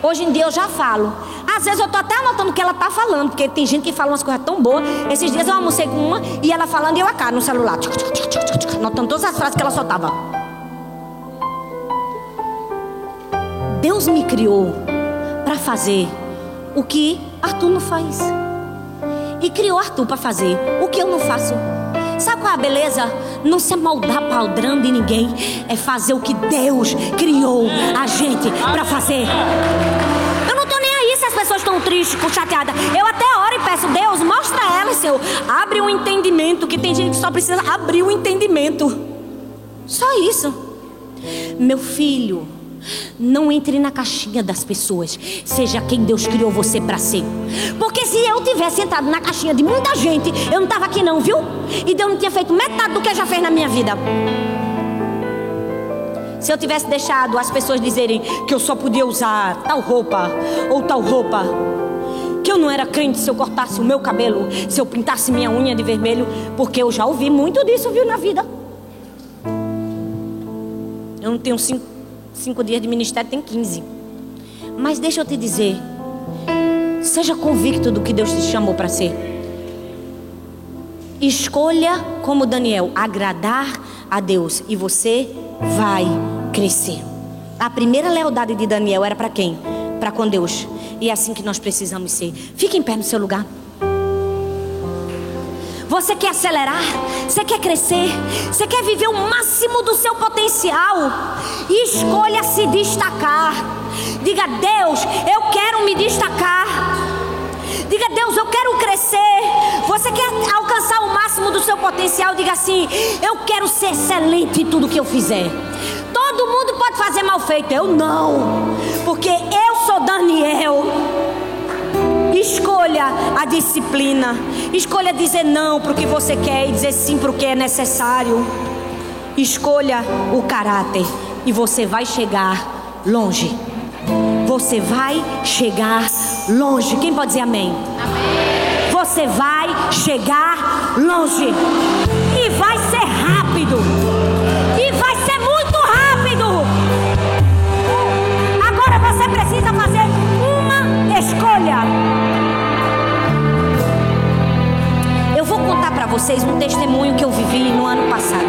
[SPEAKER 1] Hoje em dia eu já falo. Às vezes eu tô até anotando o que ela tá falando, porque tem gente que fala umas coisas tão boas. Esses dias eu almocei com uma e ela falando e eu a cara no celular. Anotando todas as frases que ela soltava. Deus me criou para fazer o que Arthur não faz. E criou Arthur para fazer o que eu não faço. Sabe qual é a beleza? Não se moldar padrão de ninguém. É fazer o que Deus criou a gente para fazer. Tristes, chateadas. Eu até oro e peço, Deus, mostra a elas, Senhor. Abre um entendimento, que tem gente que só precisa abrir o um entendimento. Só isso. Meu filho, não entre na caixinha das pessoas. Seja quem Deus criou você para ser. Porque se eu tivesse entrado na caixinha de muita gente, eu não tava aqui não, viu? E Deus não tinha feito metade do que já fez na minha vida. Se eu tivesse deixado as pessoas dizerem que eu só podia usar tal roupa ou tal roupa, que eu não era crente se eu cortasse o meu cabelo, se eu pintasse minha unha de vermelho, porque eu já ouvi muito disso, viu, na vida. Eu não tenho cinco Cinco dias de ministério tem 15. Mas deixa eu te dizer. Seja convicto do que Deus te chamou para ser. Escolha, como Daniel, agradar a Deus e você vai crescer. A primeira lealdade de Daniel era para quem? Para com Deus. E é assim que nós precisamos ser. Fique em pé no seu lugar. Você quer acelerar? Você quer crescer? Você quer viver o máximo do seu potencial? Escolha se destacar. Diga, Deus, eu quero me destacar. Diga, Deus, eu quero crescer. Você quer alcançar o máximo do seu potencial? Diga assim: Eu quero ser excelente em tudo que eu fizer. Todo mundo pode fazer mal feito, eu não, porque eu sou Daniel. Escolha a disciplina. Escolha dizer não para o que você quer e dizer sim para o que é necessário. Escolha o caráter e você vai chegar longe. Você vai chegar longe. Quem pode dizer amém? amém. Você vai chegar longe. E vai ser rápido. E vai ser muito vocês um testemunho que eu vivi no ano passado.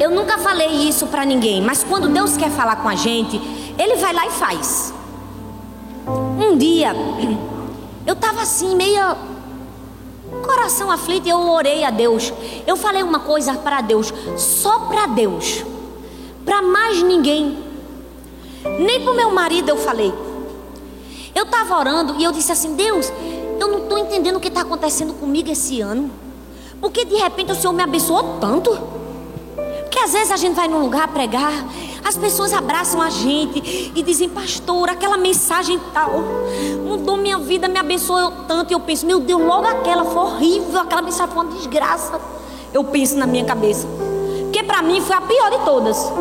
[SPEAKER 1] Eu nunca falei isso para ninguém, mas quando Deus quer falar com a gente, Ele vai lá e faz. Um dia, *clears throat* eu estava assim, meio coração aflito, e eu orei a Deus. Eu falei uma coisa para Deus, só para Deus, para mais ninguém. Nem para meu marido eu falei. Eu estava orando e eu disse assim: Deus, eu não estou entendendo o que está acontecendo comigo esse ano. Porque de repente o Senhor me abençoou tanto. Que às vezes a gente vai num lugar pregar, as pessoas abraçam a gente e dizem, pastor, aquela mensagem tal mudou minha vida, me abençoou tanto. E eu penso, meu Deus, logo aquela foi horrível, aquela mensagem foi uma desgraça. Eu penso na minha cabeça. Porque para mim foi a pior de todas.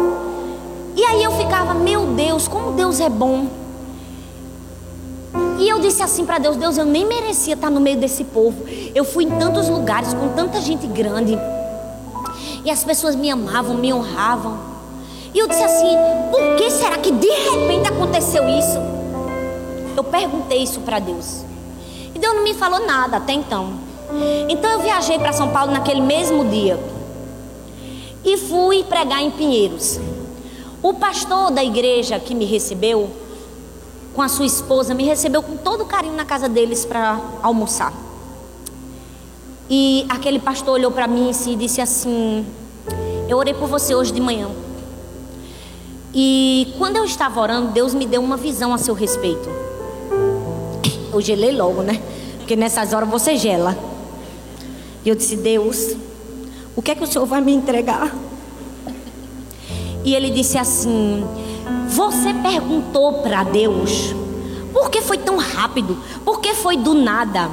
[SPEAKER 1] E aí eu ficava, meu Deus, como Deus é bom. E eu disse assim para Deus: Deus, eu nem merecia estar no meio desse povo. Eu fui em tantos lugares com tanta gente grande. E as pessoas me amavam, me honravam. E eu disse assim: por que será que de repente aconteceu isso? Eu perguntei isso para Deus. E Deus não me falou nada até então. Então eu viajei para São Paulo naquele mesmo dia. E fui pregar em Pinheiros. O pastor da igreja que me recebeu com a sua esposa, me recebeu com todo carinho na casa deles para almoçar. E aquele pastor olhou para mim e disse assim: Eu orei por você hoje de manhã. E quando eu estava orando, Deus me deu uma visão a seu respeito. Eu gelei logo, né? Porque nessas horas você gela. E eu disse: Deus, o que é que o Senhor vai me entregar? E ele disse assim: Você perguntou para Deus por que foi tão rápido? Por que foi do nada?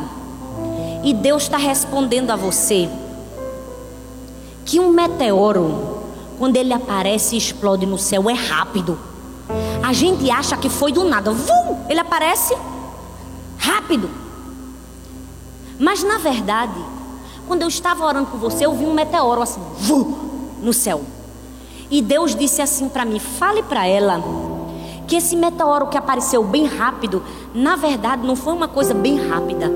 [SPEAKER 1] E Deus está respondendo a você que um meteoro, quando ele aparece e explode no céu, é rápido. A gente acha que foi do nada, Vum, ele aparece rápido. Mas na verdade, quando eu estava orando com você, eu vi um meteoro assim, vum, no céu. E Deus disse assim para mim: fale para ela que esse meteoro que apareceu bem rápido, na verdade não foi uma coisa bem rápida.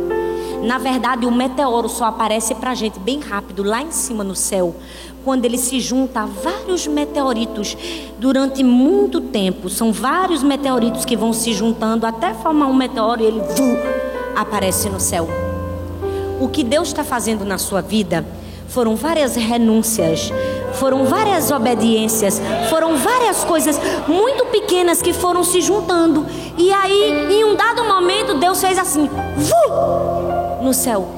[SPEAKER 1] Na verdade, o meteoro só aparece para a gente bem rápido, lá em cima no céu, quando ele se junta a vários meteoritos durante muito tempo. São vários meteoritos que vão se juntando até formar um meteoro e ele vu, aparece no céu. O que Deus está fazendo na sua vida foram várias renúncias, foram várias obediências, foram várias coisas muito pequenas que foram se juntando. E aí, em um dado momento, Deus fez assim, vu, no céu.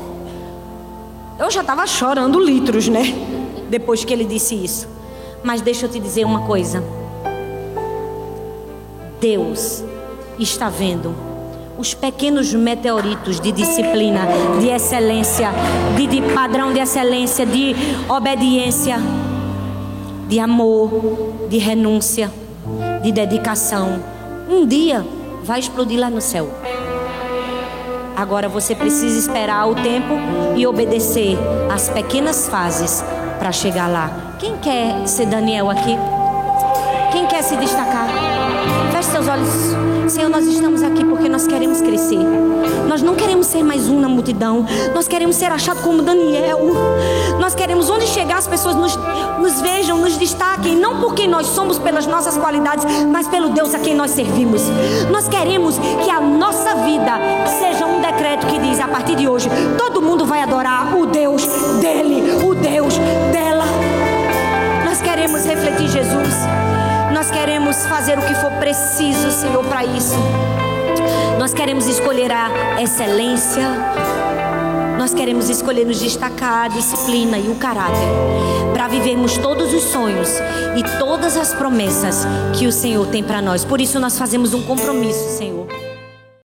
[SPEAKER 1] Eu já estava chorando litros, né? Depois que ele disse isso. Mas deixa eu te dizer uma coisa. Deus está vendo os pequenos meteoritos de disciplina, de excelência, de, de padrão de excelência, de obediência, de amor, de renúncia, de dedicação. Um dia vai explodir lá no céu. Agora você precisa esperar o tempo e obedecer às pequenas fases para chegar lá. Quem quer ser Daniel aqui? Quem quer se destacar? Seus olhos. Senhor, nós estamos aqui porque nós queremos crescer. Nós não queremos ser mais um na multidão. Nós queremos ser achados como Daniel. Nós queremos onde chegar as pessoas nos, nos vejam, nos destaquem, não porque nós somos pelas nossas qualidades, mas pelo Deus a quem nós servimos. Nós queremos que a nossa vida seja um decreto que diz a partir de hoje, todo mundo vai adorar o Deus dele, o Deus dela. Nós queremos refletir Jesus. Nós queremos fazer o que for preciso, Senhor, para isso. Nós queremos escolher a excelência. Nós queremos escolher nos destacar a disciplina e o caráter para vivermos todos os sonhos e todas as promessas que o Senhor tem para nós. Por isso nós fazemos um compromisso, Senhor.